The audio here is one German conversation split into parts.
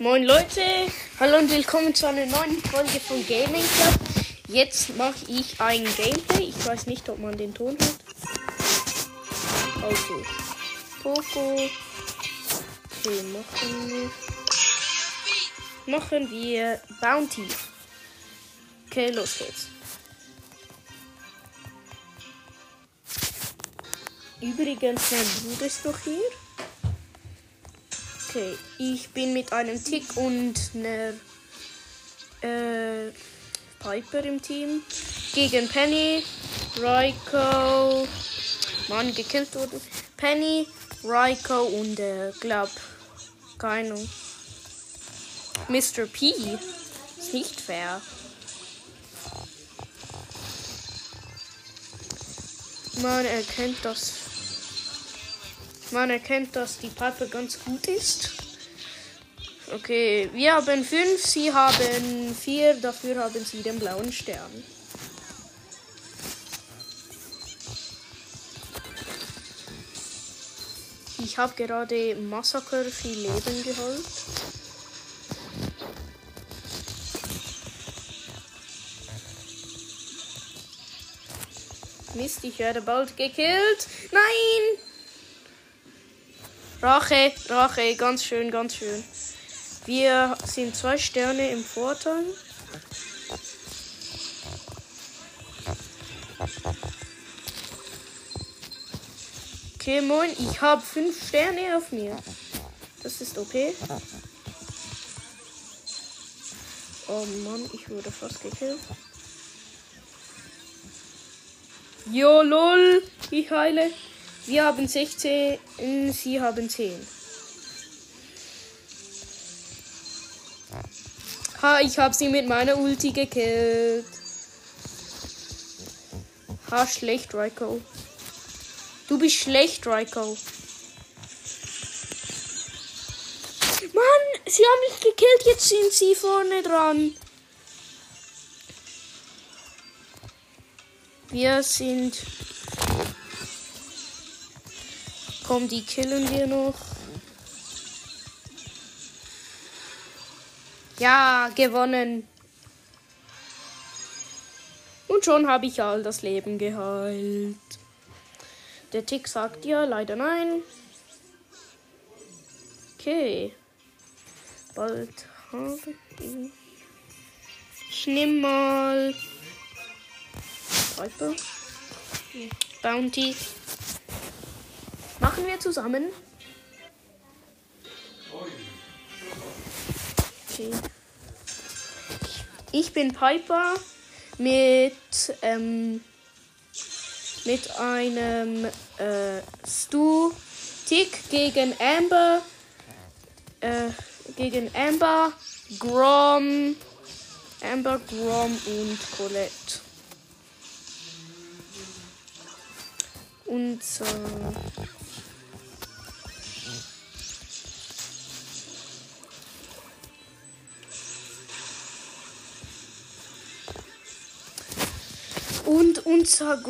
Moin Leute, hallo und willkommen zu einer neuen Folge von Gaming Club. Jetzt mache ich ein Gameplay. Ich weiß nicht, ob man den Ton hört. Also, Poco. Okay, machen wir. Machen wir Bounty. Okay, los geht's. Übrigens, mein Bruder ist noch hier. Okay, ich bin mit einem Tick und einer äh, Piper im Team. Gegen Penny, Raiko, Mann, gekillt wurde. Penny, Raiko und äh, glaub, keine Ahnung. Mr. P. Ist nicht fair. Man erkennt das. Man erkennt, dass die Piper ganz gut ist. Okay, wir haben fünf, sie haben vier, dafür haben sie den blauen Stern. Ich habe gerade Massaker viel Leben geholt. Mist, ich werde bald gekillt. Nein! Rache, Rache, ganz schön, ganz schön. Wir sind zwei Sterne im Vorteil. Okay, moin, ich habe fünf Sterne auf mir. Das ist okay. Oh Mann, ich wurde fast gekillt. Jo, lol, ich heile. Wir haben 16, sie haben 10. Ha, ich habe sie mit meiner Ulti gekillt. Ha, schlecht, Raiko. Du bist schlecht, Raiko. Mann, sie haben mich gekillt, jetzt sind sie vorne dran. Wir sind. Komm, die killen wir noch. Ja, gewonnen. Und schon habe ich all das Leben geheilt. Der Tick sagt ja, leider nein. Okay. Bald habe ich. Ich nehme mal. Viper. Bounty. Machen wir zusammen. Okay. Ich bin Piper mit ähm, mit einem äh, Stu Tick gegen Amber äh, gegen Amber Grom Amber Grom und Colette. Und äh, Und unser,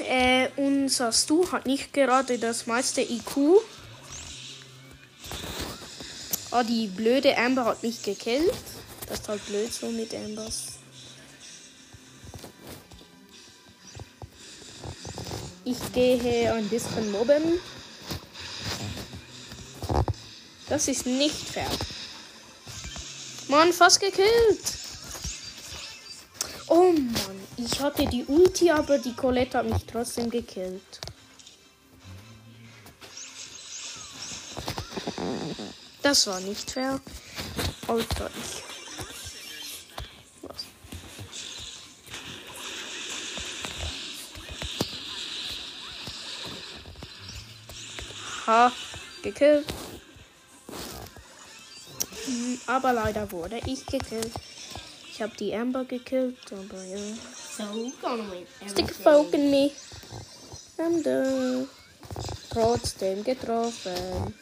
äh, unser Stu hat nicht gerade das meiste IQ. Oh, die blöde Amber hat mich gekillt. Das ist halt blöd so mit Ambers. Ich gehe ein bisschen mobben. Das ist nicht fair. Mann, fast gekillt. Oh Mann, ich hatte die Ulti, aber die Colette hat mich trotzdem gekillt. Das war nicht fair. Alter, ich. Was? Ha, gekillt. Hm, Aber leider wurde ich gekillt. Ich habe die Amber gekillt, aber ja. So gonna win. Stick a fork in me. I'm done. Trotzdem getroffen.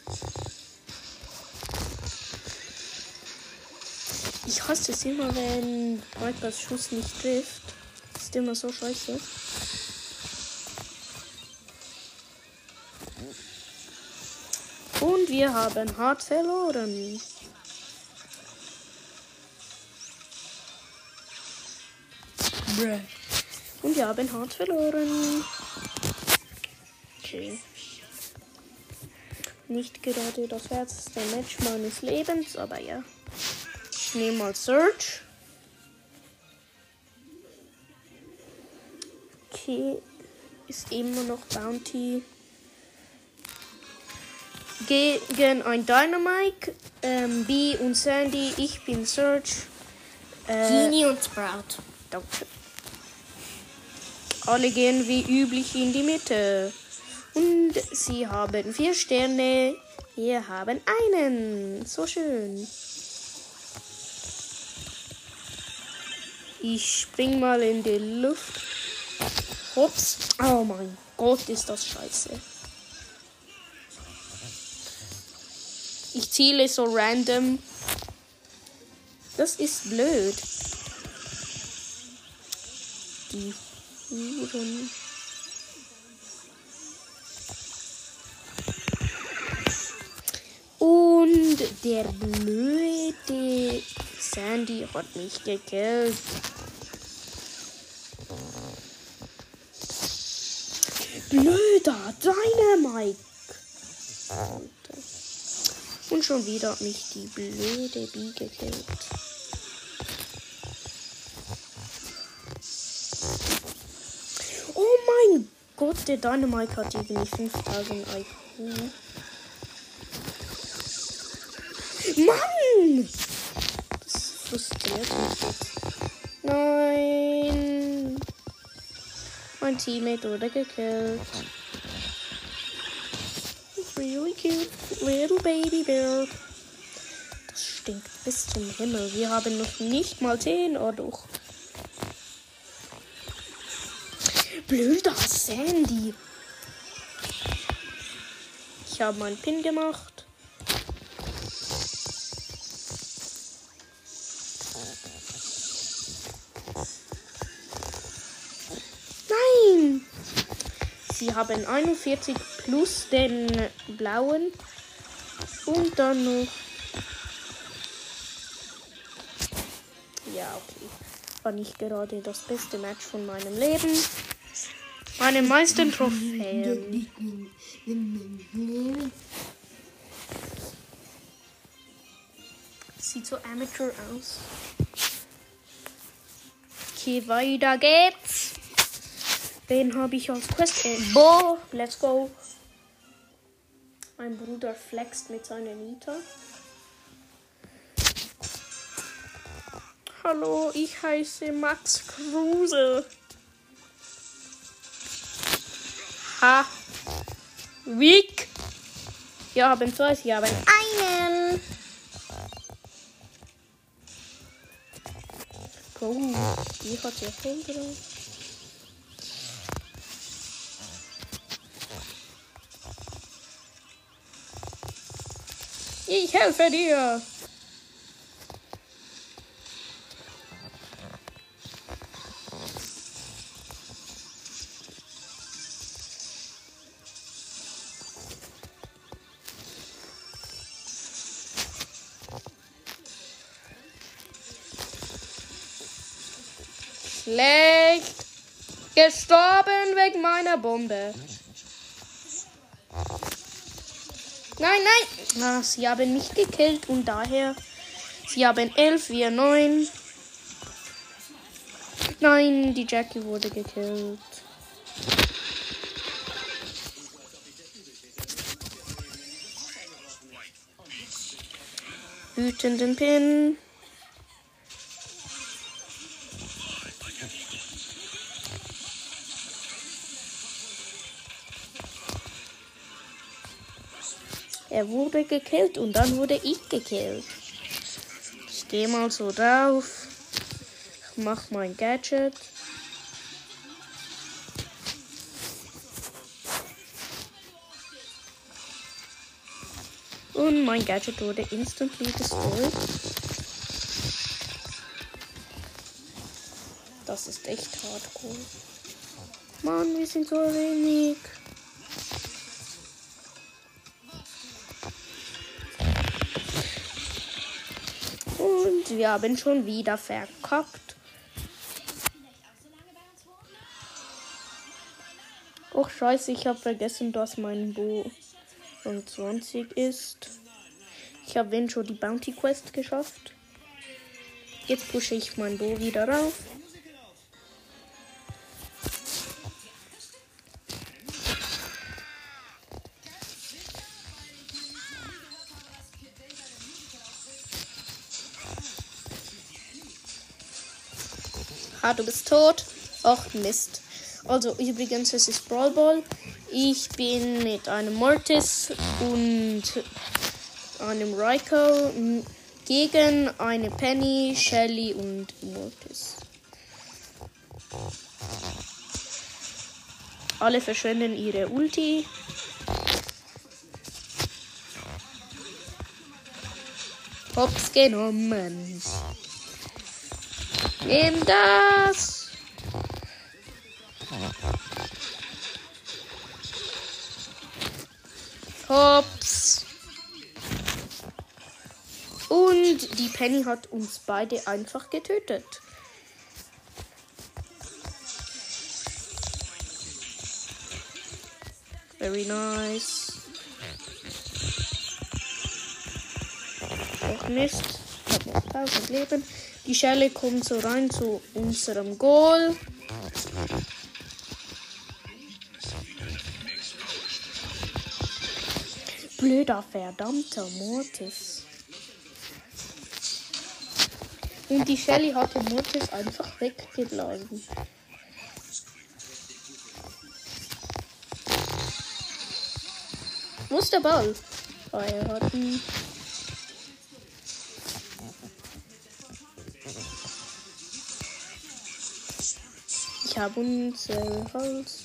Ich hasse es immer, wenn Vipers Schuss nicht trifft. Das ist immer so scheiße. Und wir haben hart verloren. Und wir haben hart verloren. Okay. Nicht gerade das härteste Match meines Lebens, aber ja. Ich nehme mal Search. Okay. Ist immer noch Bounty. Gegen ein Dynamite. Ähm, B und Sandy. Ich bin Search. Äh, Genie und Sprout. Danke. Alle gehen wie üblich in die Mitte. Und sie haben vier Sterne. Wir haben einen. So schön. Ich spring mal in die Luft. Ups. Oh mein Gott, ist das scheiße. Ich ziele so random. Das ist blöd. Die Huren. Und der blöde Sandy hat mich gekillt. Blöder Dynamite. Und schon wieder hat mich die blöde Bee gekillt. Gott, der Dynamite hat irgendwie 5000 IQ. Mann! Das frustriert mich. Nein! Mein Teammate wurde gekillt. Really cute little baby bird. Das stinkt bis zum Himmel. Wir haben noch nicht mal 10 oder doch. Blöder Sandy. Ich habe meinen Pin gemacht. Nein! Sie haben 41 plus den blauen. Und dann noch. Ja, okay. War nicht gerade das beste Match von meinem Leben. Meine meisten Trophäen. Sieht so amateur aus. Okay, weiter geht's. Den habe ich als Quest. Äh, Bo, let's go. Mein Bruder flext mit seiner Nita. Hallo, ich heiße Max Kruse. Ha. Wick. Wir haben zwei, sie haben einen. Oh, die hat ja drauf. Ich helfe dir. Schlecht. Gestorben wegen meiner Bombe. Nein, nein. Na, sie haben mich gekillt und daher. Sie haben 11, wir 9. Nein, die Jackie wurde gekillt. Wütenden Pin. Er wurde gekillt und dann wurde ich gekillt. Ich gehe mal so drauf. Ich mach mein Gadget. Und mein Gadget wurde instantly destroyed. Das ist echt hardcore. Mann, wir sind so wenig. wir haben schon wieder verkackt. Och, scheiße, ich habe vergessen, dass mein Bo 25 ist. Ich habe schon die Bounty Quest geschafft. Jetzt pushe ich mein Bo wieder rauf. Ah, du bist tot. Ach, Mist. Also, übrigens, es ist Brawl Ball. Ich bin mit einem Mortis und einem Raiko gegen eine Penny, Shelly und Mortis. Alle verschwenden ihre Ulti. Hops genommen. Nimm das. Hops. Und die Penny hat uns beide einfach getötet. Very nice. Auch Mist. Ich habe noch 1000 Leben. Die Schelle kommt so rein zu unserem Goal. Blöder, verdammter Mortis. Und die Shelly hat den Mortis einfach weggeblasen. Wo ist der Ball? Oh, er hat ihn. Unser Holz.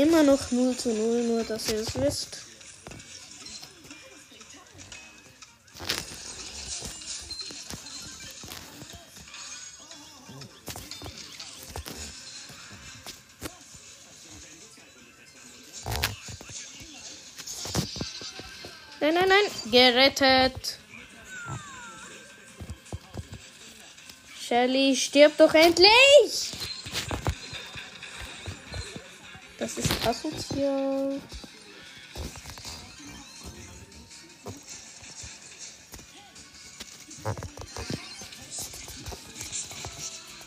Immer noch 0 zu 0, nur dass ihr es wisst. Nein, nein, nein. Gerettet. Shelly, stirb doch endlich! Das ist asozial.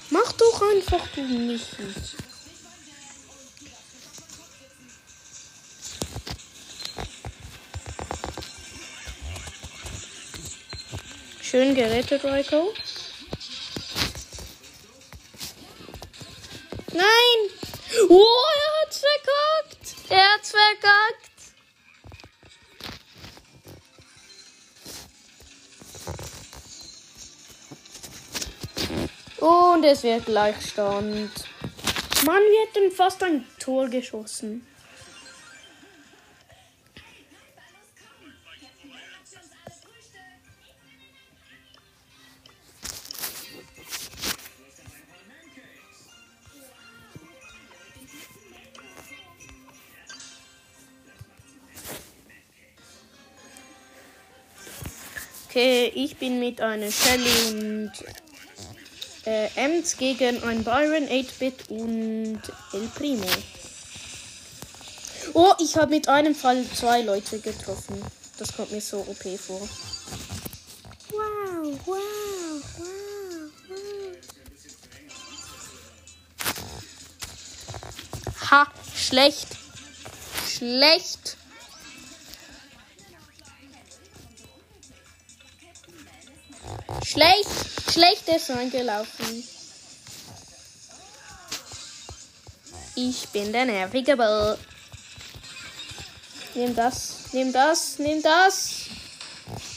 Mach doch einfach du nicht. Schön gerettet, Raiko. Nein! Oh, er hat's verkackt! Er! Und es wird Gleichstand. Mann, wir hätten fast ein Tor geschossen. Okay, ich bin mit einer Shelly und äh, Ems gegen ein Byron, 8-Bit und El Primo. Oh, ich habe mit einem Fall zwei Leute getroffen. Das kommt mir so OP vor. Wow, wow, wow, wow. Ha, schlecht. Schlecht. Schlecht, schlecht ist reingelaufen. Ich bin der nervige Ball. Nimm das, nimm das, nimm das.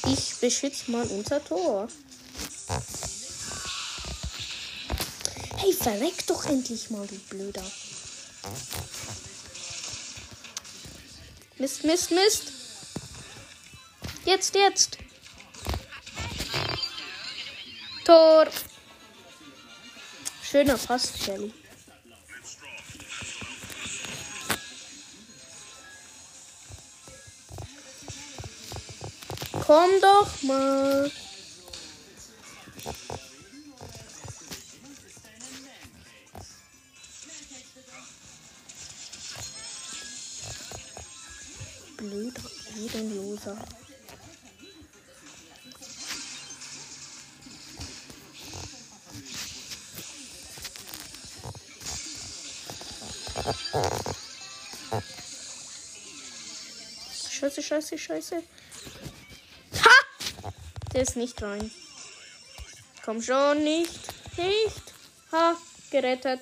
Ich beschütze mal unser Tor. Ey, verreck doch endlich mal, du Blöder. Mist, Mist, Mist. Jetzt, jetzt. Tor. Schöner Pass, Shelly. Komm doch mal. Scheiße, scheiße, scheiße. Ha! Der ist nicht rein. Komm schon, nicht. Nicht. Ha, gerettet.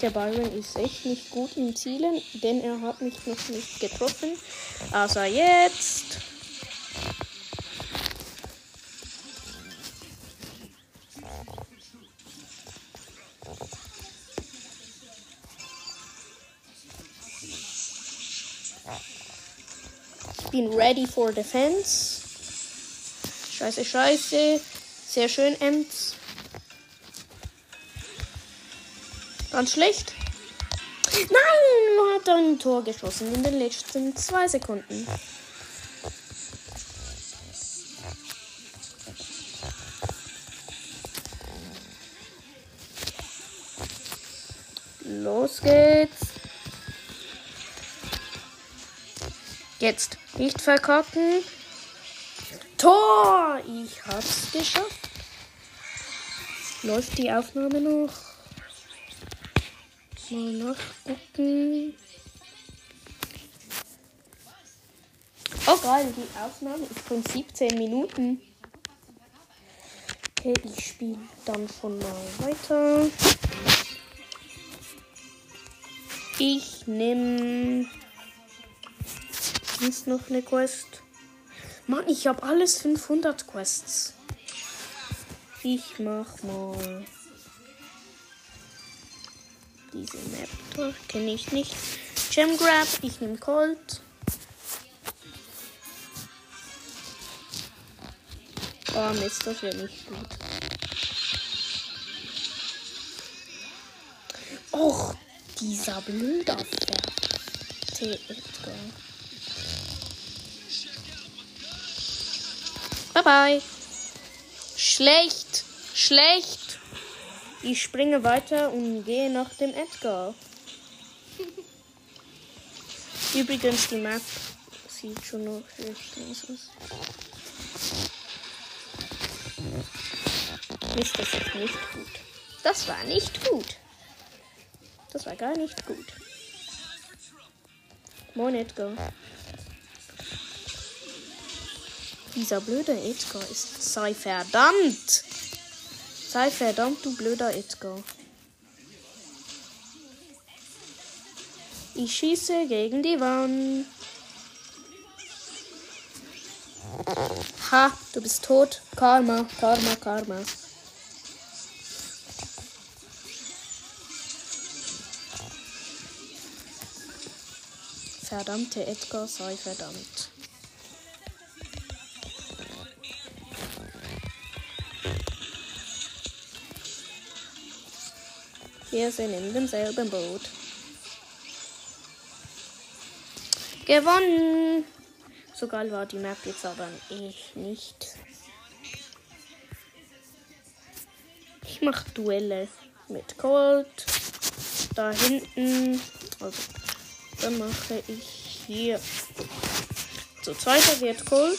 Der Byron ist echt nicht gut im Zielen, denn er hat mich noch nicht getroffen. Also jetzt. Ready for defense. Scheiße, scheiße. Sehr schön, Ems. Ganz schlecht. Nein, hat ein Tor geschossen in den letzten zwei Sekunden. Los geht's. Jetzt nicht verkacken. Tor! Ich hab's geschafft. Läuft die Aufnahme noch? Mal nachgucken. Oh geil, die Aufnahme ist von 17 Minuten. Okay, ich spiele dann schon mal weiter. Ich nehme ist noch eine Quest. Mann, ich habe alles 500 Quests. Ich mach mal diese Map. Kenne ich nicht. Gem Grab, ich nehme Colt. Oh Mist, das wäre nicht gut. Och, dieser Pferd. Edgar. Bye bye. Schlecht. Schlecht. Ich springe weiter und gehe nach dem Edgar. Übrigens, die Map sieht schon noch nice aus. Mist, das ist nicht gut. Das war nicht gut. Das war gar nicht gut. Moin, Edgar. Dieser blöde Edgar ist. Sei verdammt! Sei verdammt, du blöder Edgar. Ich schieße gegen die Wand. Ha, du bist tot. Karma, Karma, Karma. Verdammte Edgar, sei verdammt. Wir sind in demselben Boot. Gewonnen! So geil war die Map jetzt aber ich nicht. Ich mache Duelle mit Colt. Da hinten. Also, dann mache ich hier. So, zweiter wird Colt.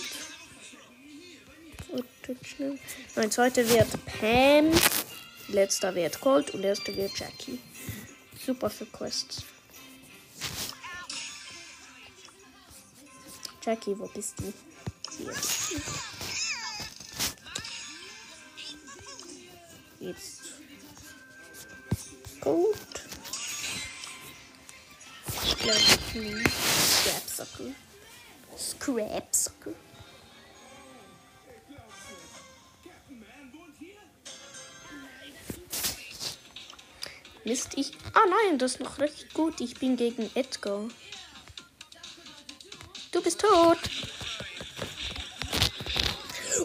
Mein zweiter wird Pam. Letzter wird Colt und erster wird Jackie. Super für Quests. Jackie, wo bist du? Hier. Jetzt. Gut. Ich glaube, ich nehme Grabsackle. Scrap Mist, ich. Ah nein, das ist noch recht gut. Ich bin gegen Edgar. Du bist tot.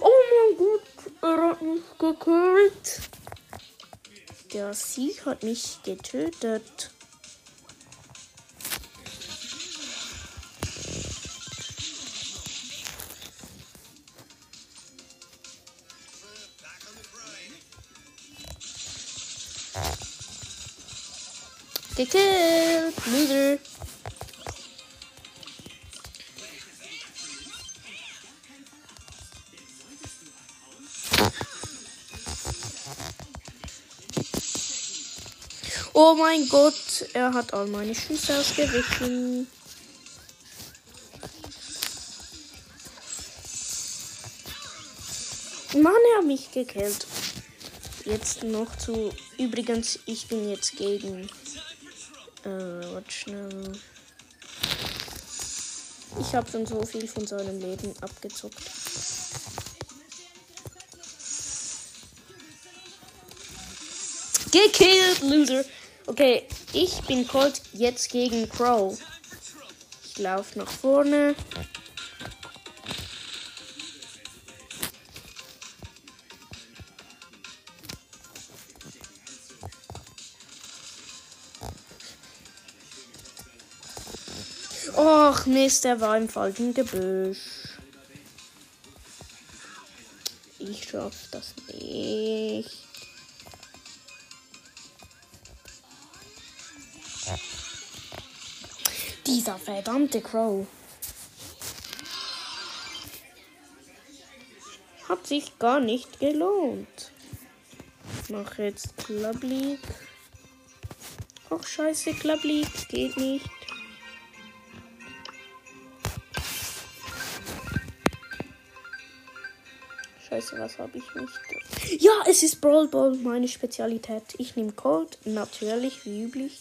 Oh mein Gott, er hat mich gekillt. Der Sieg hat mich getötet. Gekillt, Loser. Oh mein Gott, er hat all meine Schüsse ausgewichen. Mann, er hat mich gekillt. Jetzt noch zu. Übrigens, ich bin jetzt gegen. Äh. Ich habe schon so viel von seinem Leben abgezockt. Gekillt, Loser. Okay, ich bin Colt jetzt gegen Crow. Ich laufe nach vorne. Mist, der war im falschen Gebüsch. Ich schaff das nicht. Dieser verdammte Crow. Hat sich gar nicht gelohnt. Ich mache jetzt Club League. Ach scheiße, Club League geht nicht. Scheiße, was habe ich nicht? Ja, es ist Brawl Ball, meine Spezialität. Ich nehme Cold, natürlich, wie üblich.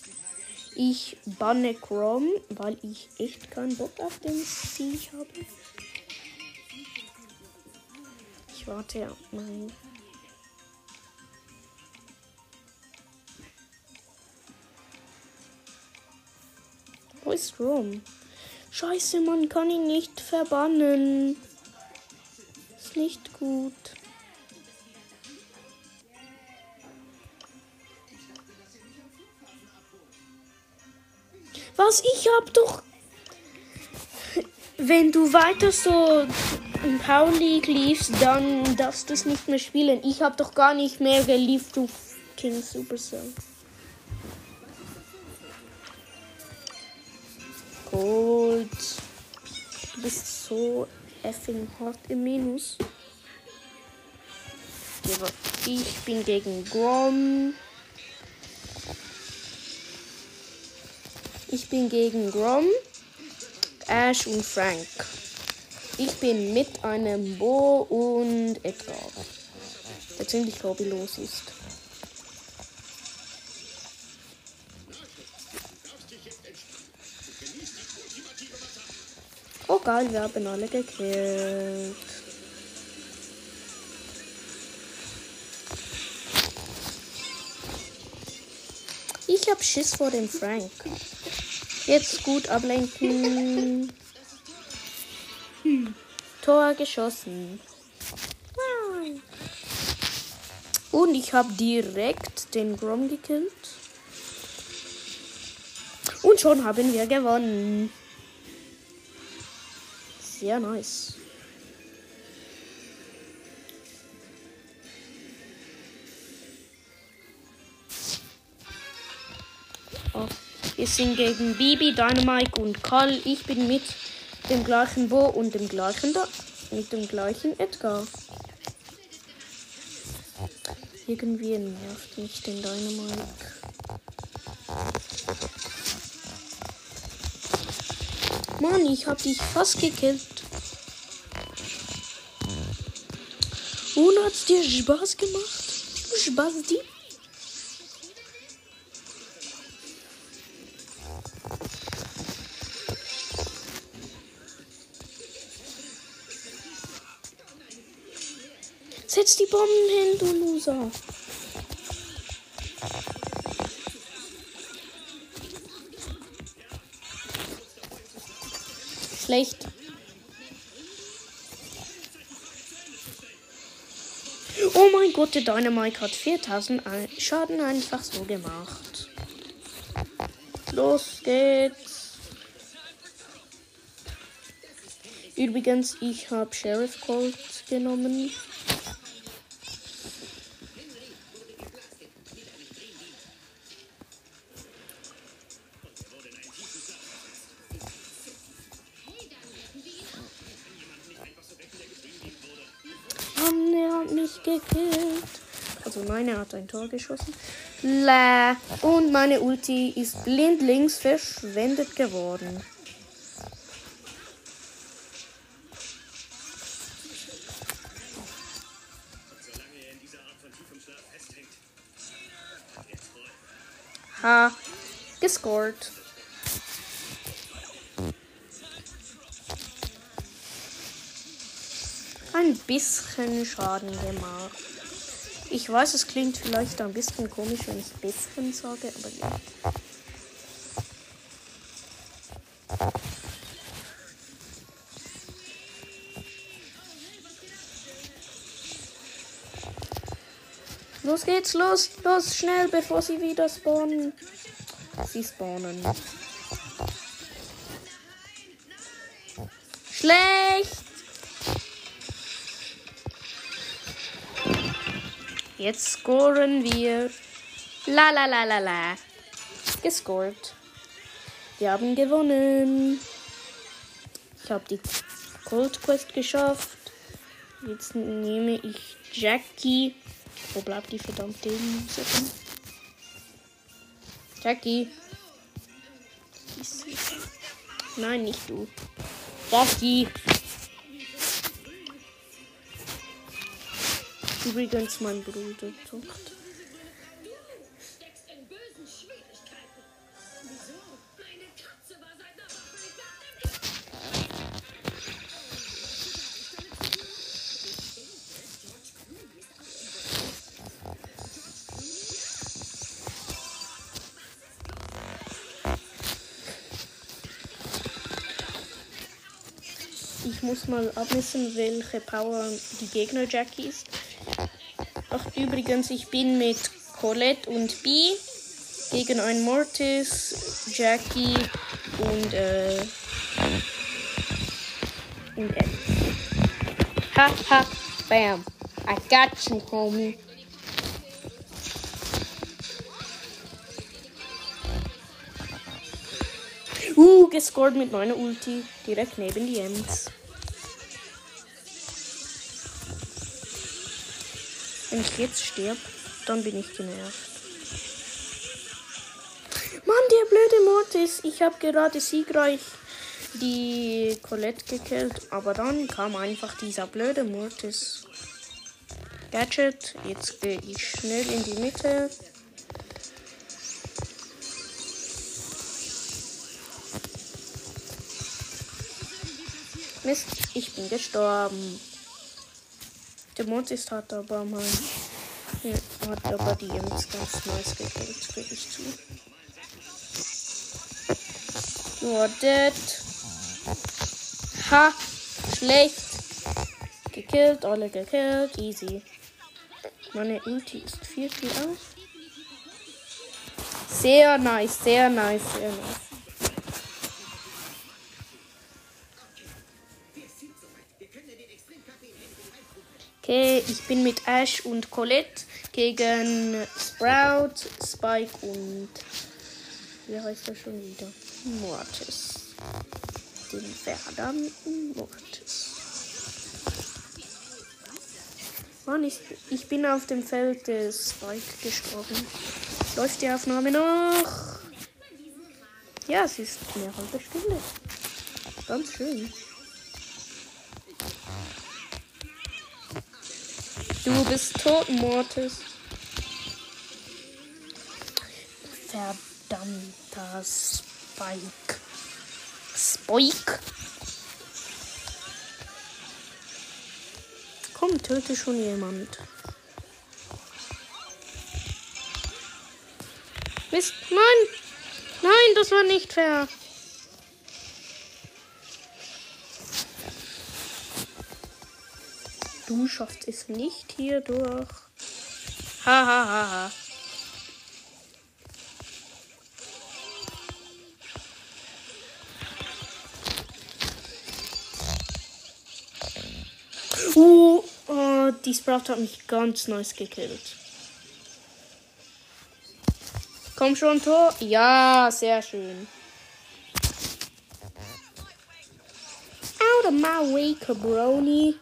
Ich banne Chrome, weil ich echt keinen Bock auf den Sieg habe. Ich warte auf mein. Wo ist Rom? Scheiße, man kann ihn nicht verbannen. Nicht gut. Was? Ich hab doch. Wenn du weiter so in Power League liefst, dann darfst du es nicht mehr spielen. Ich hab doch gar nicht mehr geliebt, du King Supercell. Gold. Du bist so effing hart im Minus. Ich bin gegen Grom. Ich bin gegen Grom, Ash und Frank. Ich bin mit einem Bo und Edgar, der ziemlich hobbylos ist. Geil, wir haben alle gekillt. Ich hab Schiss vor dem Frank. Jetzt gut ablenken. Tor geschossen. Und ich habe direkt den Grom gekillt. Und schon haben wir gewonnen. Sehr nice. Oh. Wir sind gegen Bibi, Dynamite und Karl. Ich bin mit dem gleichen Bo und dem gleichen da mit dem gleichen Edgar. Irgendwie nervt mich den Dynamite. Mann, ich hab dich fast gekillt. Und hat's dir Spaß gemacht? Spaß dir? Setz die Bomben hin, du Loser. Schlecht. Oh mein Gott, der Dynamite hat 4000 Schaden einfach so gemacht. Los geht's. Übrigens, ich habe Sheriff Colt genommen. Meine hat ein Tor geschossen. Und meine Ulti ist blindlings verschwendet geworden. Ha. Gescored. ein bisschen Schaden gemacht. Ich weiß, es klingt vielleicht ein bisschen komisch, wenn ich bisschen sage, aber ja. Los geht's, los, los, schnell, bevor sie wieder spawnen. Sie spawnen. Jetzt scoren wir. La la la la la. Gescored. Wir haben gewonnen. Ich habe die Cold Quest geschafft. Jetzt nehme ich Jackie. Wo bleibt die verdammte Muserin? Jackie. Nein, nicht du. Jackie. Übrigens, mein Bruder zockt. Ich muss mal abmessen, welche Power die Gegner Jackie ist. Ach, übrigens, ich bin mit Colette und B gegen ein Mortis, Jackie und, äh, und Ed. Ha, ha, bam. I got you, homie. Uh, gescored mit meiner Ulti. Direkt neben die Ems. Wenn ich jetzt sterbe, dann bin ich genervt. Mann, der blöde Mortis. Ich habe gerade siegreich die Colette gekillt, aber dann kam einfach dieser blöde Mortis. Gadget, jetzt gehe ich schnell in die Mitte. Mist, ich bin gestorben. Der Mortis hat aber mal. Ja, hat aber die Jungs ganz nice gekillt, gebe ich zu. Nur dead. Ha! Schlecht. Gekillt, alle gekillt. Easy. Meine Ulti ist viel, viel aus. Sehr nice, sehr nice, sehr nice. Okay, ich bin mit Ash und Colette gegen Sprout, Spike und. Wie heißt er schon wieder? Mortis. Den verdammten Mortis. Mann, ich, ich bin auf dem Feld des Spike gestorben. Läuft die Aufnahme noch? Ja, es ist eine halbe Stunde. Ganz schön. Du bist tot, Mortis. Verdammter Spike. Spike. Komm, töte schon jemand. Mist, nein! Nein, das war nicht fair. Du schaffst es nicht hier durch. Ha ha ha ha. Uh, oh, die Sprout hat mich ganz nice gekillt. Komm schon, Tor. Ja, sehr schön. Out of my way, Cabroni.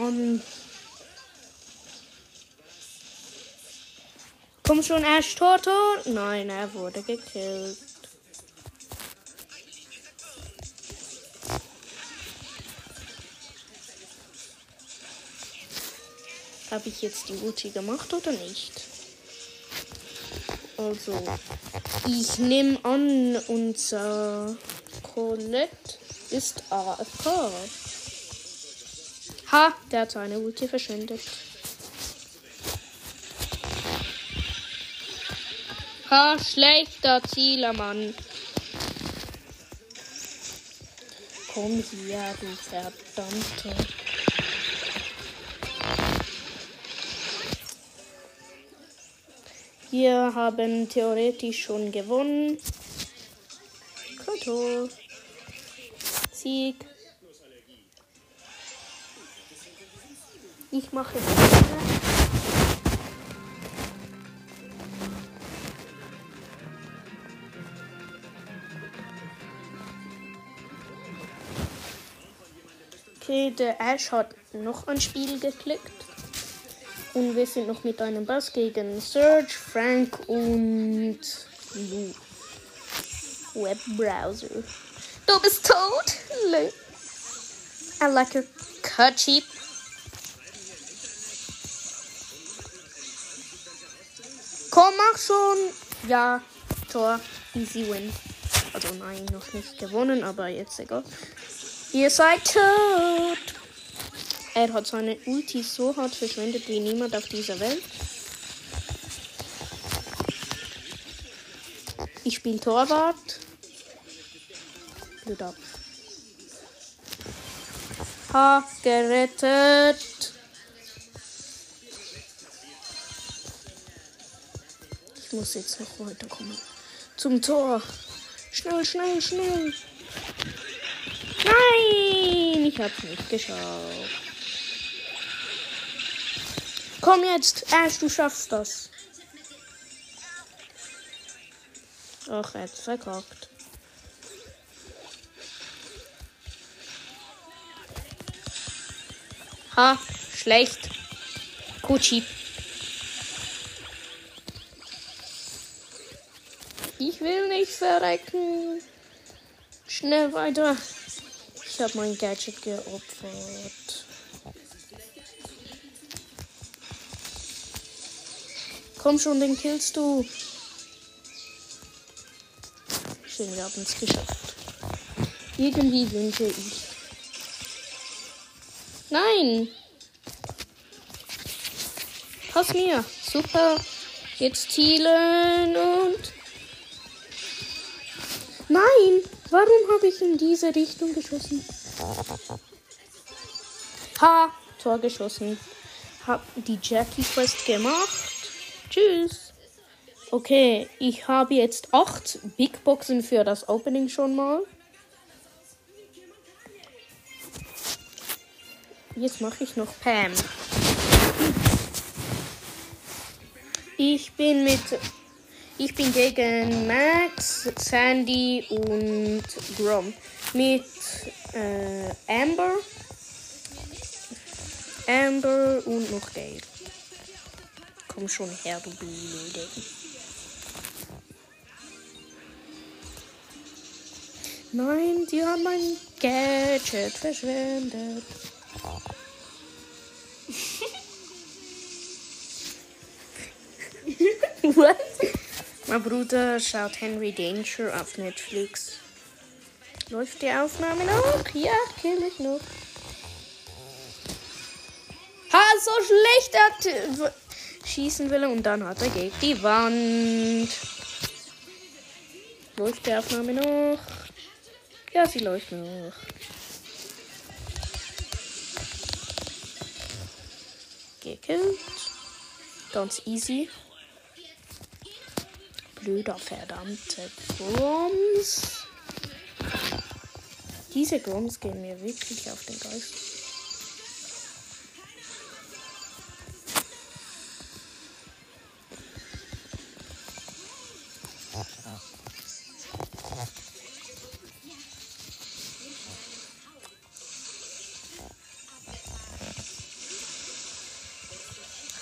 Mann. Komm schon, Ash Torto. Nein, er wurde gekillt. Habe ich jetzt die Ulti gemacht oder nicht? Also, ich nehme an, unser Colette ist AFK. Ha, der hat seine Ulti verschwendet. Ha, schlechter Zielermann. Komm hier, du verdammter. Wir haben theoretisch schon gewonnen. Koto. Sieg. Ich mache. Okay, der Ash hat noch ein Spiel geklickt. Und wir sind noch mit einem Bass gegen Serge, Frank und Lou. Webbrowser. Du bist tot. I like your cut cheap. Komm, mach schon. Ja, Tor. Easy win. Also nein, noch nicht gewonnen, aber jetzt egal. Ihr seid tot. Er hat seine Ulti so hart verschwendet wie niemand auf dieser Welt. Ich spiele Torwart. Blöd ab. Ha, gerettet. Muss jetzt noch weiterkommen. Zum Tor. Schnell, schnell, schnell. Nein, ich hab's nicht geschafft. Komm jetzt, Ash, du schaffst das. Ach, er hat verkackt. Ha, schlecht. Kutschi. Ich will nicht verrecken. Schnell weiter. Ich habe mein Gadget geopfert. Komm schon, den killst du. Schön, wir haben es geschafft. Irgendwie wünsche ich. Nein! Pass mir. Super. Jetzt zielen und. Nein! Warum habe ich in diese Richtung geschossen? Ha! Tor geschossen. Hab die Jackie Quest gemacht. Tschüss. Okay, ich habe jetzt acht Big Boxen für das Opening schon mal. Jetzt mache ich noch Pam. Ich bin mit. Ich bin gegen Max, Sandy und Grom. Mit äh, Amber. Amber und noch Gale. Komm schon her, du Blöde. Nein, die haben mein Gadget verschwendet. What? Mein Bruder schaut Henry Danger auf Netflix. Läuft die Aufnahme noch? Ja, kill ich noch. Ha, so schlecht hat schießen will und dann hat er gegen die Wand. Läuft die Aufnahme noch? Ja, sie läuft noch. Gekillt. Ganz easy. Blöder, verdammte Groms. Diese Groms gehen mir wirklich auf den Geist.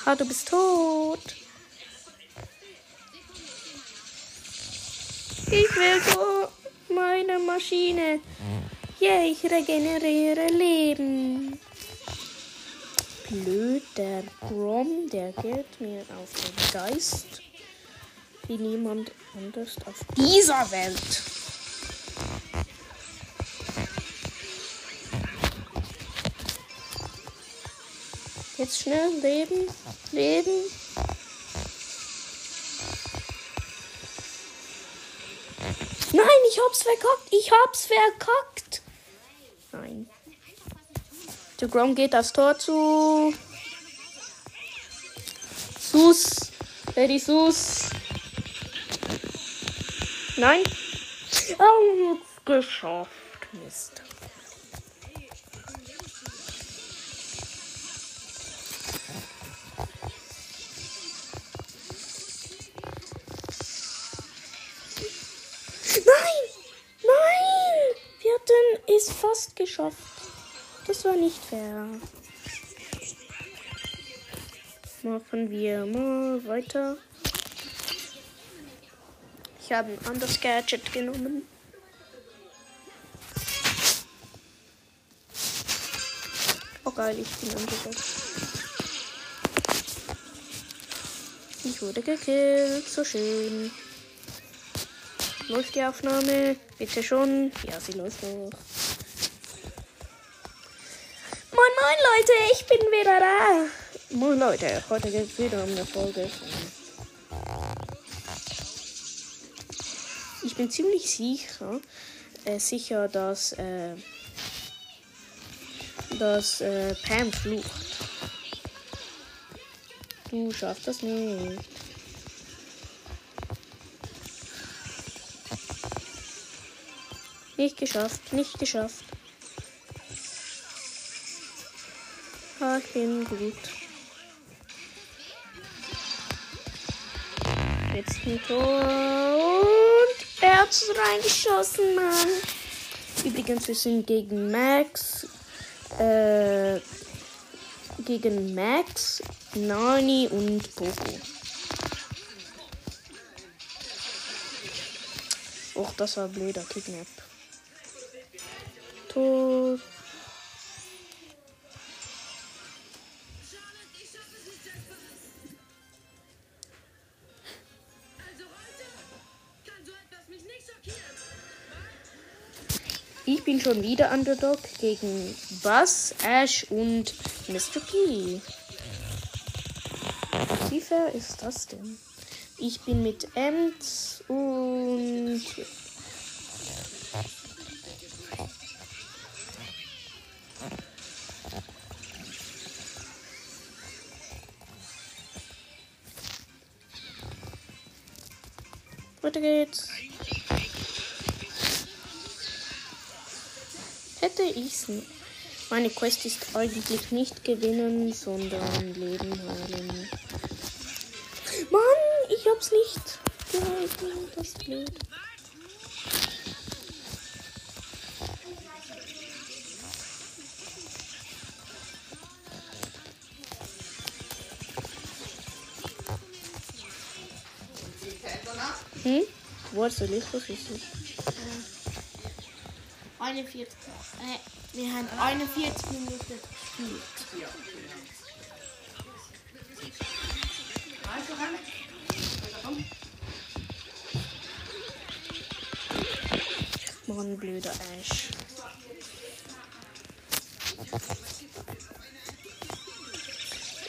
Ah, du bist tot. Ich will so meine Maschine. Yeah, ich regeneriere Leben. Blöd, der Grom, der geht mir auf den Geist. Wie niemand anders auf dieser Welt. Jetzt schnell leben, leben. Ich hab's verkackt. Ich hab's verkackt. Nein. Der Grom geht aufs Tor zu. Sus. Ready Sus. Nein. Oh, geschafft. Geschafft. Das war nicht fair. Machen wir mal weiter. Ich habe ein anderes Gadget genommen. Oh geil, ich bin angekommen. Ich wurde gekillt, so schön. Läuft die Aufnahme? Bitte schon. Ja, sie läuft noch. Leute, ich bin wieder da. Moin, Leute, heute geht es wieder um eine Folge. Ich bin ziemlich sicher, äh, sicher, dass, äh, dass äh, Pam flucht. Du schaffst das nicht. Nicht geschafft, nicht geschafft. Bin gut. Jetzt ein Tor und er hat es reingeschossen, Mann. Übrigens, wir sind gegen Max, äh, gegen Max, Nani und Poco. Och, das war blöder Kidnap. Tot. Ich bin schon wieder Underdog gegen Buzz, Ash und Mr. P. Wie fair ist das denn? Ich bin mit Ems und Weiter geht's. Hätte ich's. Meine Quest ist eigentlich nicht gewinnen, sondern Leben heilen. Mann, ich hab's nicht gehalten. Das ist blöd. Hm? Wo soll ich das wissen? 41, äh, wir haben 41 Minuten gespielt. Ja. Mann, blöder Ash.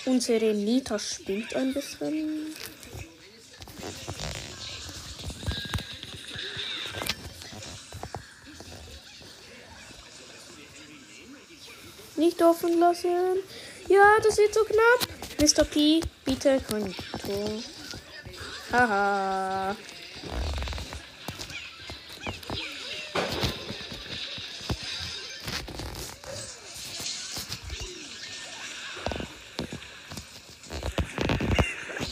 Unsere Nita spielt ein bisschen. Offen lassen. Ja, das wird so knapp. Mr. P, bitte kein Tor. Haha.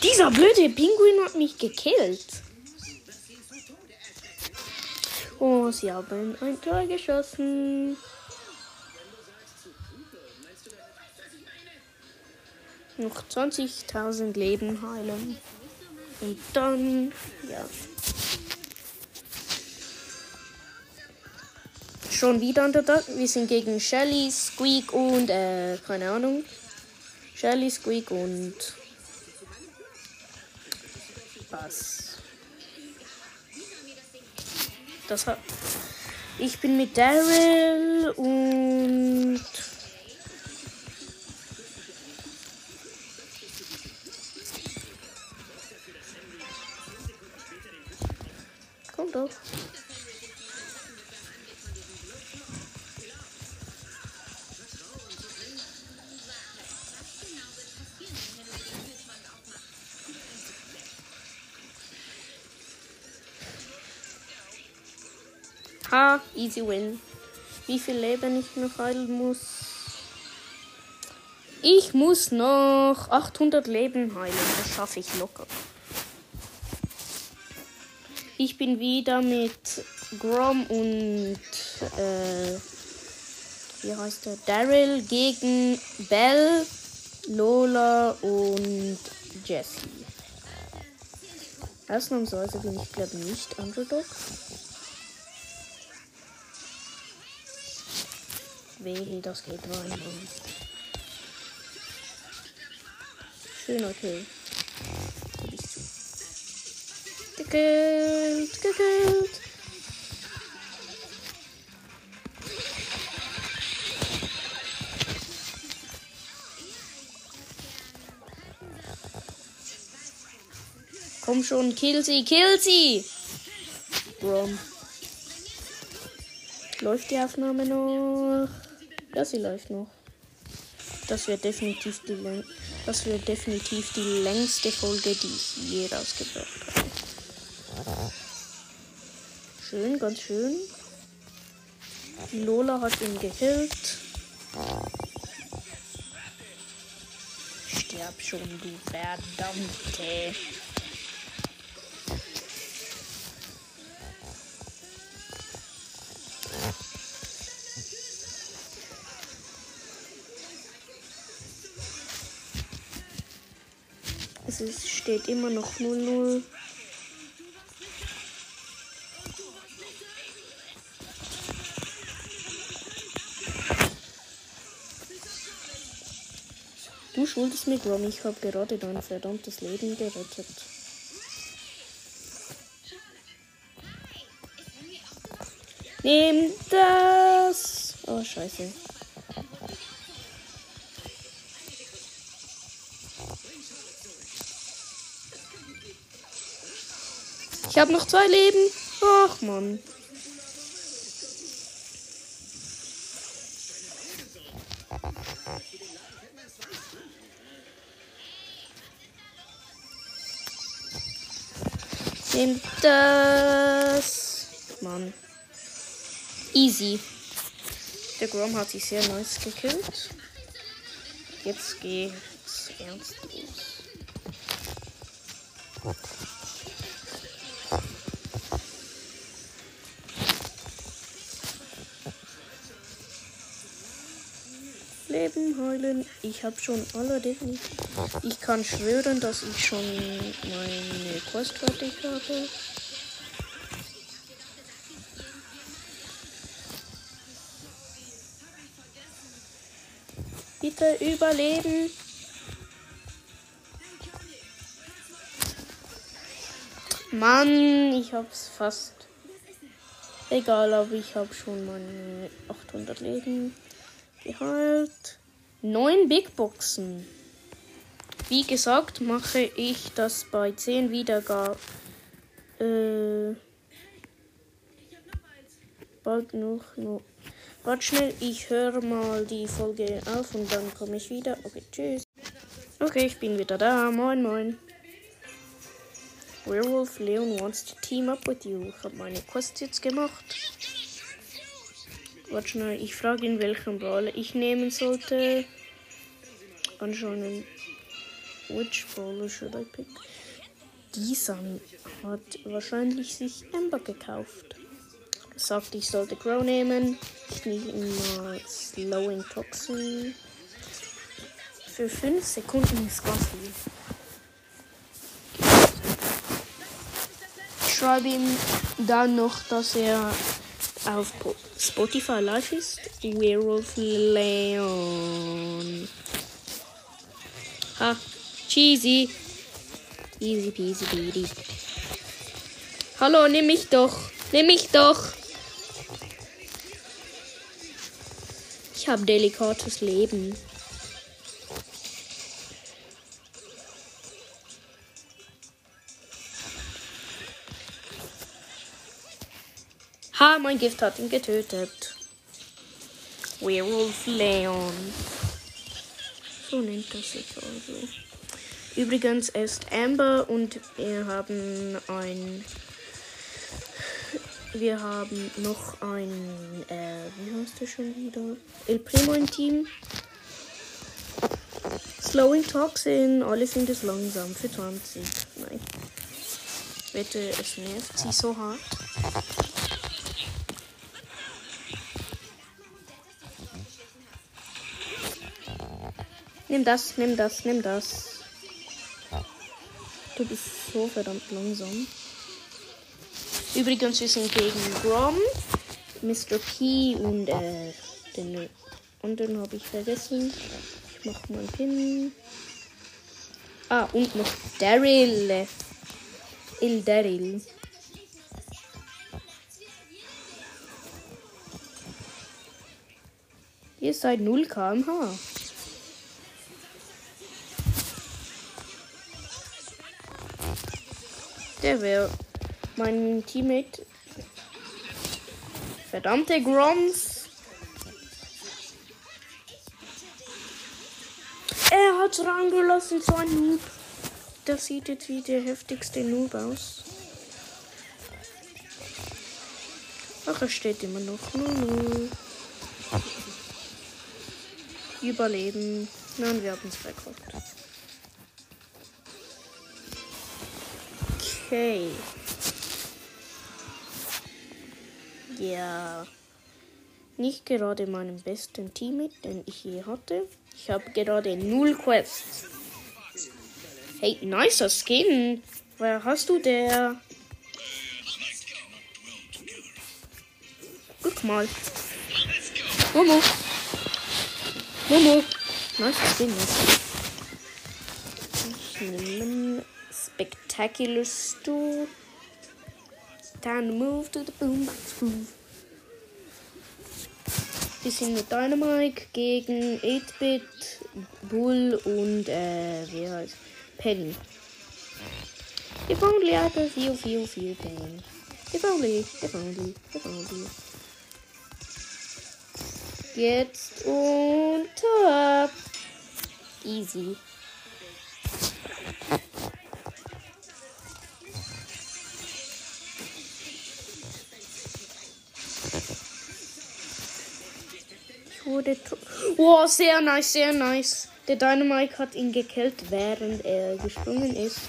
Dieser blöde Pinguin hat mich gekillt. Oh, sie haben ein Tor geschossen. Noch 20.000 Leben heilen. Und dann, ja. Schon wieder an der Tag. Wir sind gegen Shelly, Squeak und, äh, keine Ahnung. Shelly, Squeak und. Was? Das hat. Ich bin mit Daryl und. Easy win. Wie viel Leben ich noch heilen muss? Ich muss noch 800 Leben heilen. Das schaffe ich locker. Ich bin wieder mit Grom und äh, wie heißt der? Daryl gegen Belle, Lola und Jessie. Ausnahmsweise bin ich glaube nicht Underdog. Wehe, das geht rein. Ich zu. Gekillt, gekillt. Komm schon, kill sie, kill sie! Brom. Läuft die Aufnahme noch? Ja, sie läuft noch. Das wird definitiv die das wird definitiv die längste Folge, die ich je rausgebracht habe. Schön, ganz schön. Lola hat ihn gehillt. Sterb schon, du verdammte. Steht immer noch 0-0. Du schuldest mir, Grom. Ich habe gerade dein verdammtes Leben gerettet. Nimm das! Oh, scheiße. Ich habe noch zwei Leben. Ach, Mann. Nimm das. Mann. Easy. Der Grom hat sich sehr nice gekillt. Jetzt geht's ernst heilen. Ich habe schon alle. Ich kann schwören, dass ich schon meine Quest fertig habe. Bitte überleben. Mann, ich hab's fast. Egal, aber ich habe schon meine 800 Leben geheilt. Neun Big Boxen. Wie gesagt, mache ich das bei 10 Wiedergaben. Äh, bald noch, noch. Warte schnell, ich höre mal die Folge auf und dann komme ich wieder. Okay, tschüss. Okay, ich bin wieder da. Moin, moin. Werewolf Leon wants to team up with you. Ich habe meine Quest jetzt gemacht. Warte schnell, ich frage ihn, welchen Brawler ich nehmen sollte. Anscheinend. Which Brawler should I pick? Dieser hat wahrscheinlich sich Ember gekauft. Sagt, ich sollte Crow nehmen. Ich nehme mal Slowing Toxin. Für 5 Sekunden ist ganz viel. Ich schreibe ihm dann noch, dass er auf Spotify live ist. Werewolf Leon. Ha, cheesy. Easy peasy peasy. Hallo, nimm mich doch. Nimm mich doch. Ich habe delikates Leben. Ha, mein Gift hat ihn getötet. Werewolf Leon. So nennt er sich also. Übrigens, ist Amber und wir haben ein. Wir haben noch ein. Äh, wie heißt der schon wieder? El Primo im Team. Slowing Toxin. Alle sind es langsam für 20. Nein. Bitte, es nervt sie so hart. Nimm das, nimm das, nimm das. Du bist so verdammt langsam. Übrigens, wir sind gegen Grom, Mr. P und äh, den anderen habe ich vergessen. Ich mach mal einen Pin. Ah, und noch Daryl. Il Daryl. Ihr seid 0 km/h. Der wäre mein Teammate. Verdammte Groms. Er hat rangelassen, so ein Noob. Das sieht jetzt wie der heftigste Noob aus. Ach, er steht immer noch. Nunu. Überleben. Nein, wir haben es verkauft. Okay. Ja. Nicht gerade meinem besten Teammate, den ich je hatte. Ich habe gerade null Quests. Hey, nicer Skin. Wer hast du der? Guck mal. Momo. Momo. Nice Skin. Ich nehme spectacular stew. Time to move to the boombox groove. Wir sind mit Dynamite gegen 8-Bit, Bull und äh, wie heißt Penny. If only I could feel, feel, feel pain. If only, if only, if only. Jetzt und top. Easy. Wurde. Wow, sehr nice, sehr nice. Der Dynamite hat ihn gekillt, während er gesprungen ist.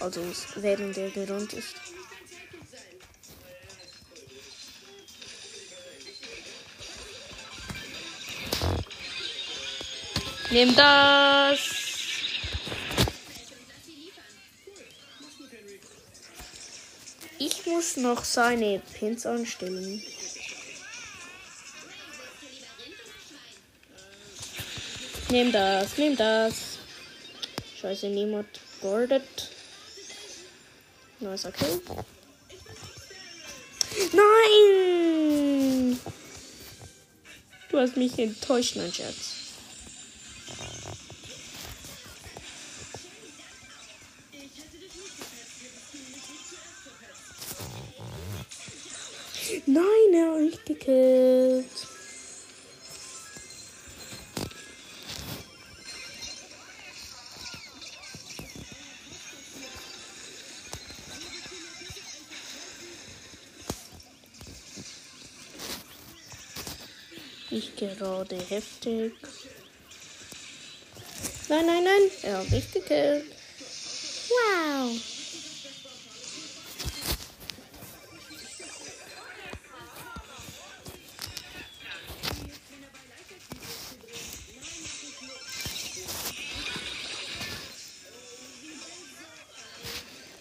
Also während er gerannt ist. Nimm das! Ich muss noch seine Pins anstellen. Nimm das, nimm das. Scheiße, niemand boardet. Nice, okay. Nein! Du hast mich enttäuscht, mein Schatz. Nein, er hat mich gekillt. Gerade heftig. Nein, nein, nein, er hat mich gekillt. Wow.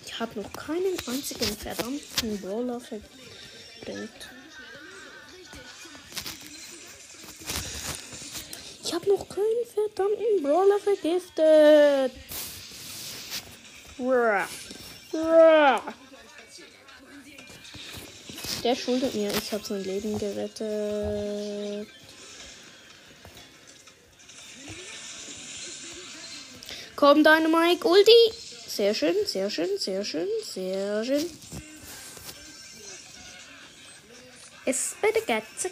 Ich habe noch keinen einzigen verdammten Brawler verbringt. Verdammten Brawler vergiftet. Der schuldet mir. Ich habe sein Leben gerettet. Komm, deine Mike, Ulti. Sehr schön, sehr schön, sehr schön, sehr schön. Es bitte Gatze.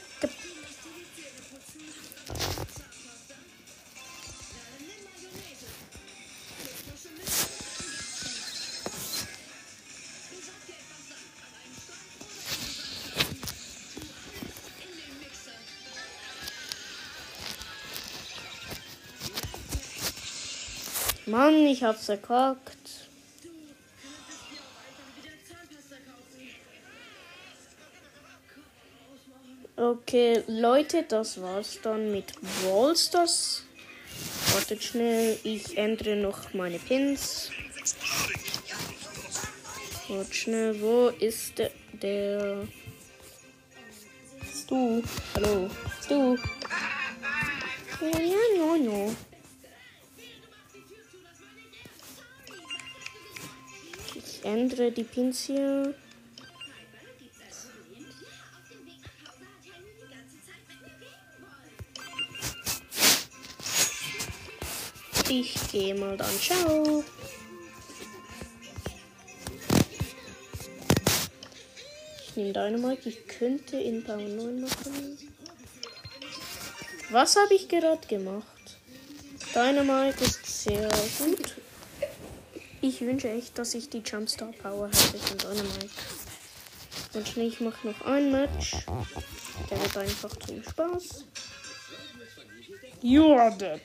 Mann, ich hab's verkackt. Okay, Leute, das war's dann mit Brawl Stars. Wartet schnell, ich ändere noch meine Pins. Warte schnell, wo ist der? der du? Hallo? Du? Ja, ja, ja. Ich ändere die Pins hier. Ich gehe mal dann. Ciao. Ich nehme Dynamite. Ich könnte in Power 9 machen. Was habe ich gerade gemacht? Dynamite ist sehr gut. Ich wünsche echt, dass ich die Jumpstar Power hätte von Dynamite. Und schnell, ich mache noch ein Match. Der wird einfach zum Spaß. You are dead.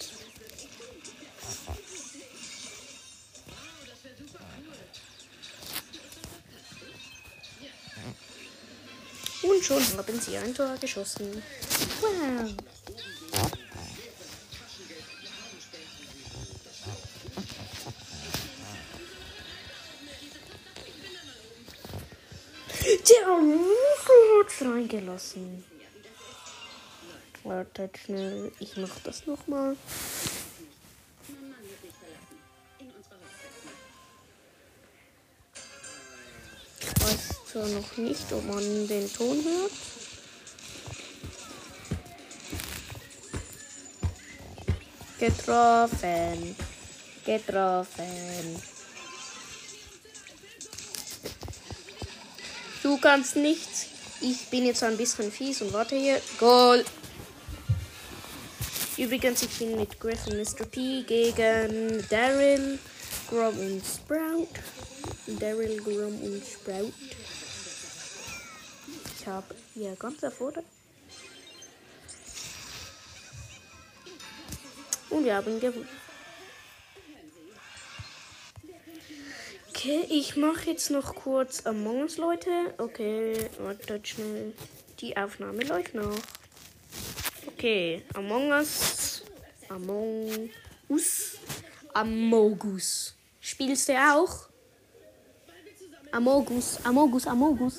Und schon haben sie ein Tor geschossen. Wow. Der hat's reingelassen. Wartet schnell, ich mach das nochmal. Weiß zwar noch nicht, ob man den Ton hört. Getroffen. Getroffen. Du kannst nichts. Ich bin jetzt ein bisschen fies und warte hier. Goal. Übrigens, ich bin mit Griffin Mr. P gegen Daryl, Grom und Sprout. Daryl, Grom und Sprout. Ich habe hier ganz erfordert. Und wir haben gewonnen. Okay, ich mache jetzt noch kurz Among Us, Leute. Okay, wartet schnell. Die Aufnahme läuft noch. Okay, Among Us. Among Us. Amogus. Spielst du auch? Amogus, Amogus, Amogus.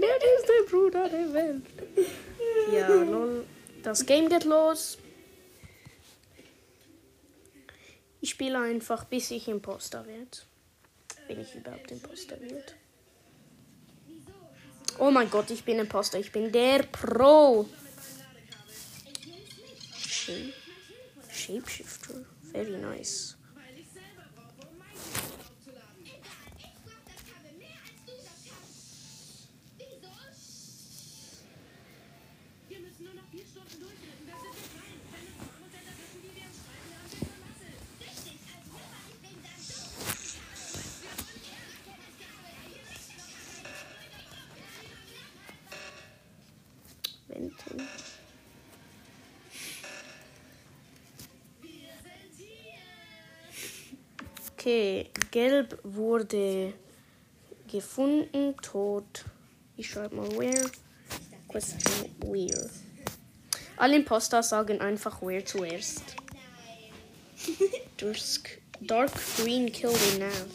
der ist der Bruder der Welt. Ja, nun, das Game geht los. Ich spiele einfach, bis ich Imposter werde. Wenn ich überhaupt Imposter werde. Oh mein Gott, ich bin Imposter. Ich bin der Pro. Shapeshifter. Very nice. Okay, gelb wurde gefunden, tot. Ich schreibe mal where. Question where. Alle Imposter sagen einfach where zuerst. Dark, dark green killed the nav.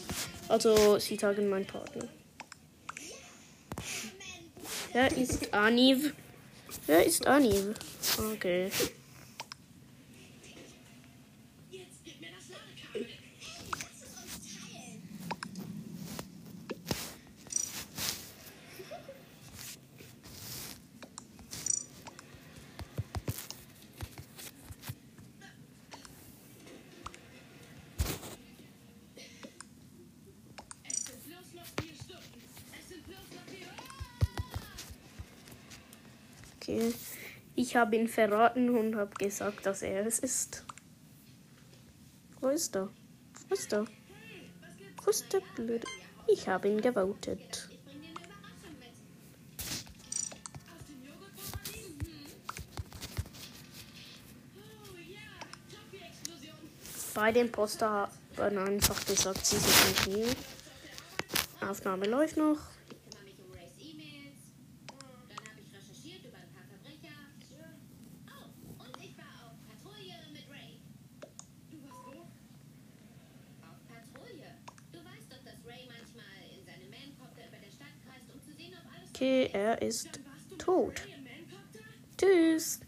Also, sie sagen mein Partner. Wer ist Aniv? Wer ist Aniv? Okay. ich habe ihn verraten und habe gesagt, dass er es ist. Wo ist er? Wo ist er? Wo ist der Blöde? Ich habe ihn gewotet. Bei dem Poster haben einfach gesagt, sie sind nicht hier. Aufnahme läuft noch. Ist tot. Tschüss.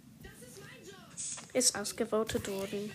Ist ausgevotet worden.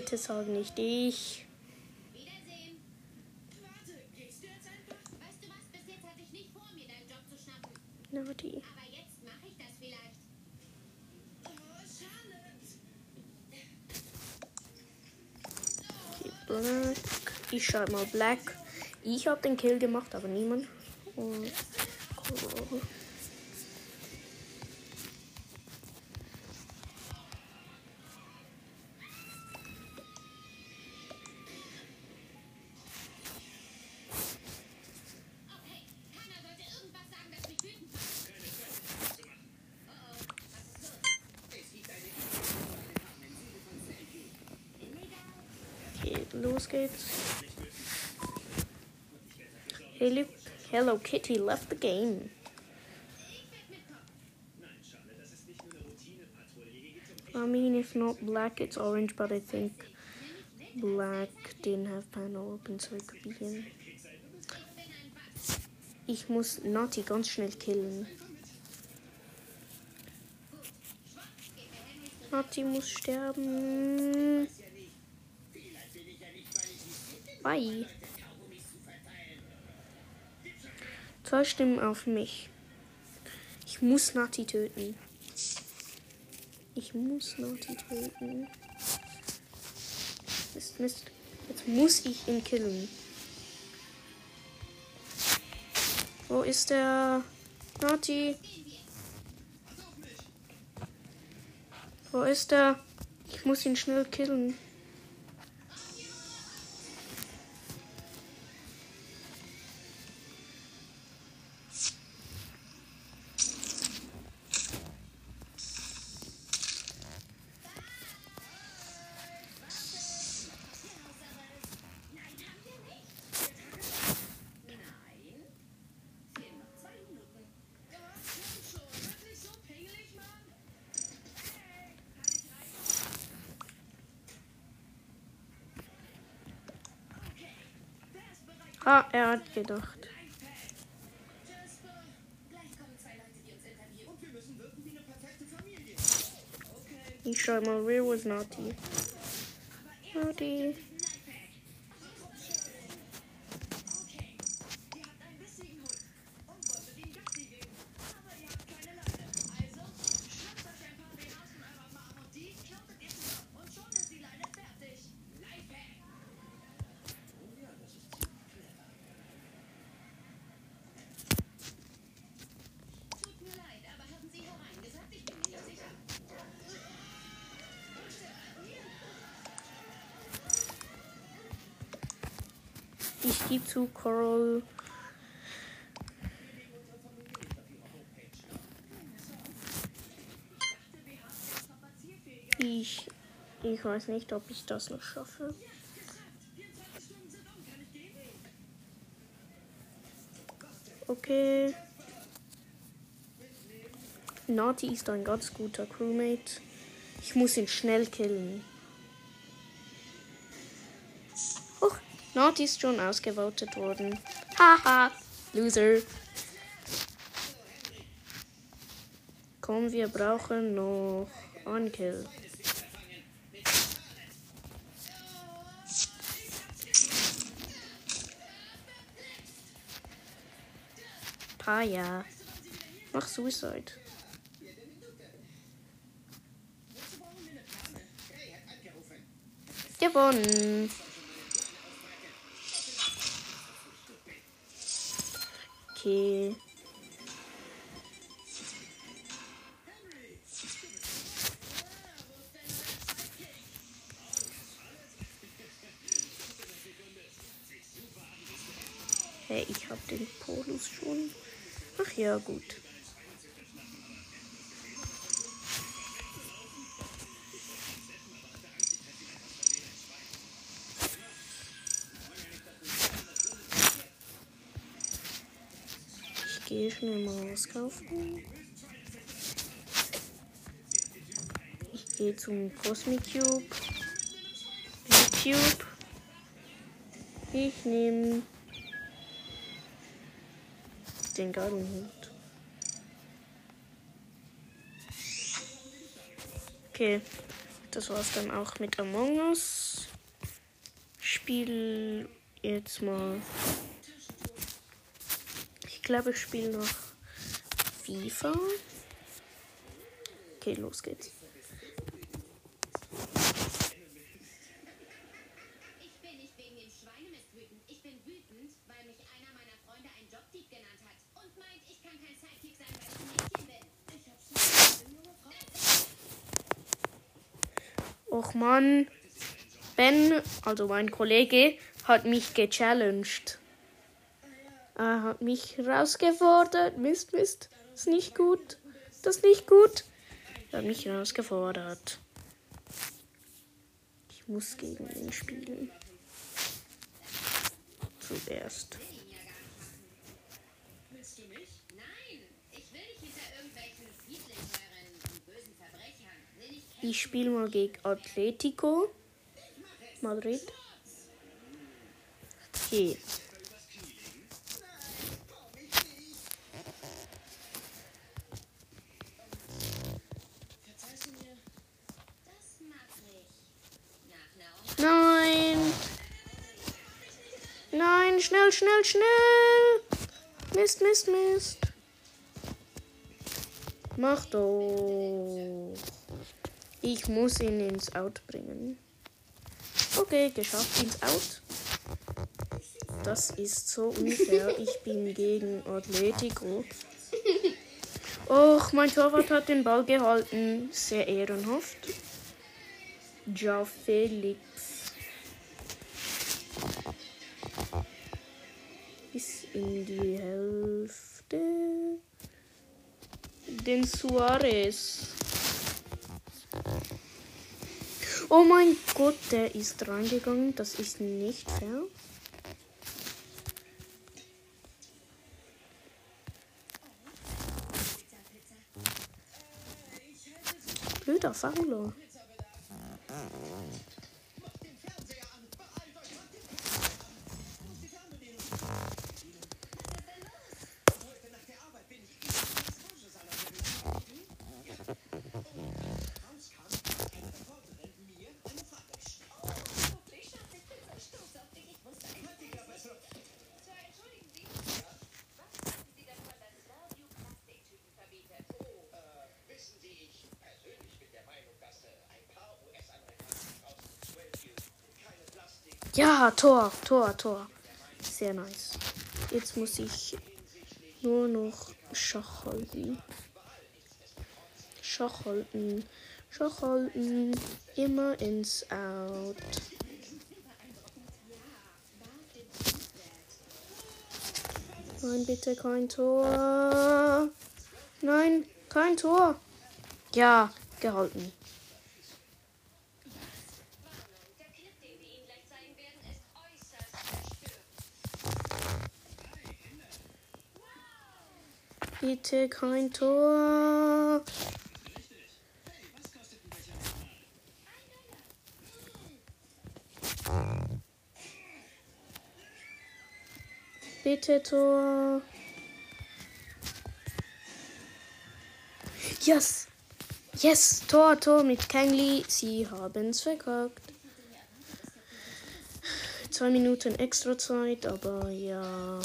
Bitte sag nicht ich. Naughty. Aber jetzt mache ich das vielleicht. Oh, okay, Black. Ich schreibe mal Black. Ich habe den Kill gemacht, aber niemand. Und, oh. oh, oh. Hello Kitty left the game. I mean, if not black, it's orange, but I think black didn't have panel open, so it could be him. Ich muss Naughty ganz schnell killen. Naughty muss sterben. Bye. Zwei Stimmen auf mich. Ich muss Nati töten. Ich muss Nati töten. Mist, Mist. Jetzt muss ich ihn killen. Wo ist der Nati? Wo ist er? Ich muss ihn schnell killen. Ah, er hat gedacht. Ich schau mal, where was Naughty? Naughty. Gebe zu Coral. Ich, ich weiß nicht, ob ich das noch schaffe. Okay. Naughty ist ein ganz guter Crewmate. Ich muss ihn schnell killen. Naughty ist schon ausgevotet worden. Haha, Loser. Komm, wir brauchen noch Kill. Paya. Mach Suicide. Gewonnen. Okay. Hey, ich hab den Polus schon. Ach ja, gut. Gehe schnell mal was kaufen. Ich gehe zum Cosmic Cube. YouTube. Ich nehme den Gartenhut. Okay, das war's dann auch mit Among Us. Spiel jetzt mal. Ich glaube, ich spiele noch FIFA. Okay, los geht's. Ich bin nicht wegen dem Schweinemist wütend. Ich bin wütend, weil mich einer meiner Freunde ein Jobdieb genannt hat und meint, ich kann kein Sidekick sein, weil ich ein Mädchen bin. Ich hab's nicht junge Frau. Och Mann. Ben, also mein Kollege, hat mich gechallenged. Er hat mich herausgefordert. Mist, Mist. Ist nicht gut. Das ist nicht gut. Er hat mich herausgefordert. Ich muss gegen ihn spielen. Zuerst. Ich spiele mal gegen Atletico Madrid. Okay. Das mach ich. Nach einer Nein. Nein, schnell, schnell, schnell. Mist, Mist, Mist. Mach doch. Ich muss ihn ins Out bringen. Okay, geschafft ins Out. Das ist so unfair. Ich bin gegen Atletico. Och, mein Torwart hat den Ball gehalten. Sehr ehrenhaft. Ja, Felix. In die Hälfte. Den Suarez. Oh mein Gott, der ist reingegangen. Das ist nicht fair. Blöder Fauler. Ja, Tor, Tor, Tor. Sehr nice. Jetzt muss ich nur noch Schach halten. Schach halten. Schach halten. Immer ins Out. Nein, bitte kein Tor. Nein, kein Tor. Ja, gehalten. Bitte kein Tor. Bitte Tor. Yes. Yes, Tor, Tor mit Kangli. Sie haben's verkackt. Zwei Minuten extra Zeit, aber ja,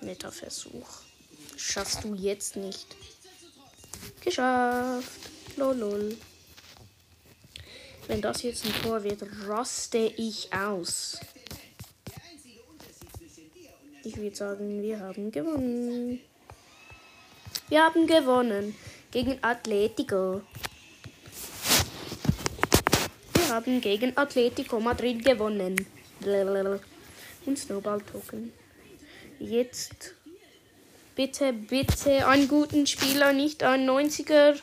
netter Versuch. Schaffst du jetzt nicht. Geschafft. Lolol. Wenn das jetzt ein Tor wird, raste ich aus. Ich würde sagen, wir haben gewonnen. Wir haben gewonnen gegen Atletico. Wir haben gegen Atletico Madrid gewonnen. Und Snowball Token. Jetzt bitte, bitte einen guten Spieler, nicht einen 90er.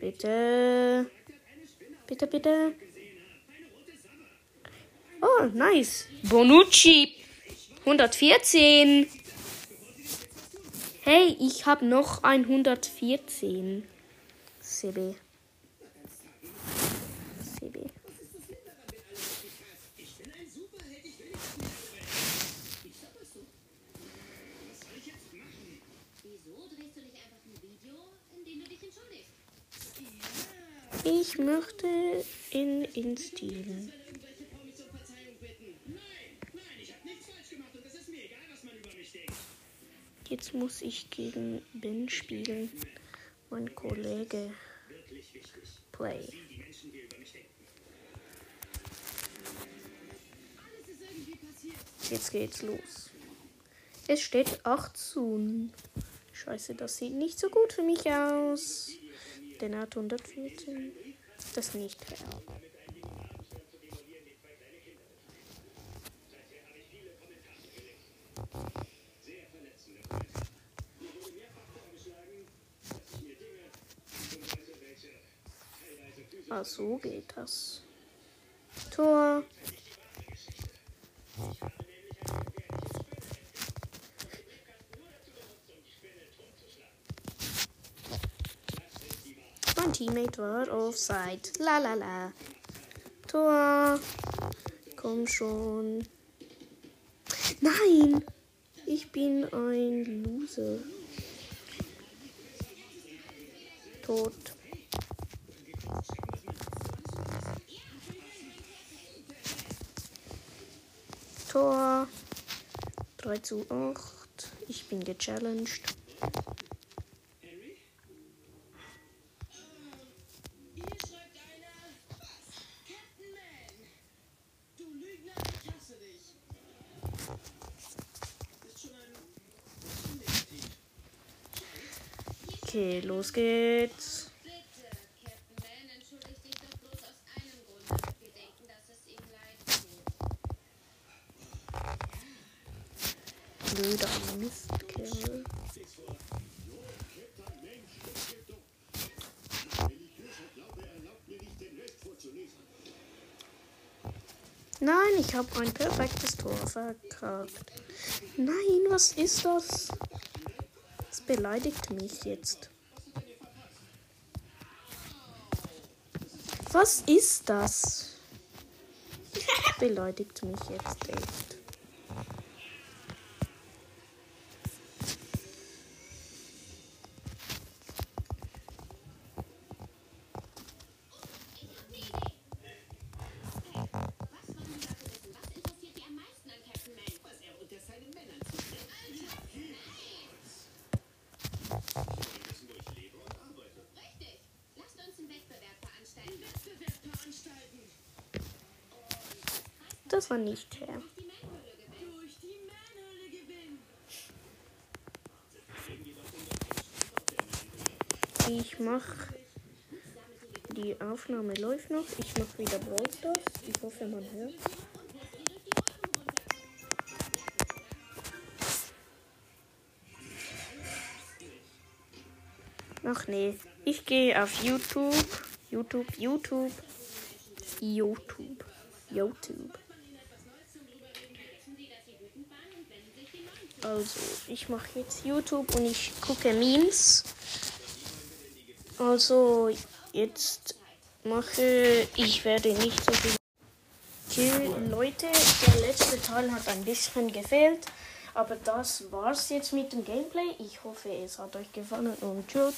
Bitte. Bitte, bitte. Oh, nice. Bonucci. 114. Hey, ich habe noch 114. CB. CB. Wieso drehst du nicht einfach ein Video, in dem du dich entschuldigst? Ich möchte ihn instilen. irgendwelche Promis um Verzeihung bitten. Nein, nein, ich habe nichts falsch gemacht und es ist mir egal, was man über mich denkt. Jetzt muss ich gegen Ben spielen. Mein Kollege. Play. Jetzt geht's los. Es steht 8 zu. Scheiße, das sieht nicht so gut für mich aus. Denn er hat 114. Das nicht fair. Ah, so geht das. Tor. Teammate war offside. La la la. Tor. Komm schon. Nein! Ich bin ein Loser. Tot. Tor. 3 zu 8. Ich bin gechallenged. Hier schreibt einer. Captain Man. Du Lügner, ich hasse dich. Ist schon ein Negativ. Okay, los geht's. Bitte, Captain Man, entschuldigt dich doch bloß aus einem Grund. Wir denken, dass es ihm leid tut. Blöder Mistkerl. Nein, ich habe ein perfektes Tor verkackt. Nein, was ist das? Beleidigt mich jetzt. Was ist das? Beleidigt mich jetzt echt. Das war nicht gewinnen. Ich mach. Die Aufnahme läuft noch. Ich mach wieder Brawl. Ich hoffe, man hört. Ach nee. Ich gehe auf YouTube. YouTube, YouTube. YouTube. YouTube. Also, ich mache jetzt YouTube und ich gucke Memes. Also, jetzt mache ich werde nicht so viel. Okay, Leute, der letzte Teil hat ein bisschen gefehlt. Aber das war's jetzt mit dem Gameplay. Ich hoffe, es hat euch gefallen und tschüss.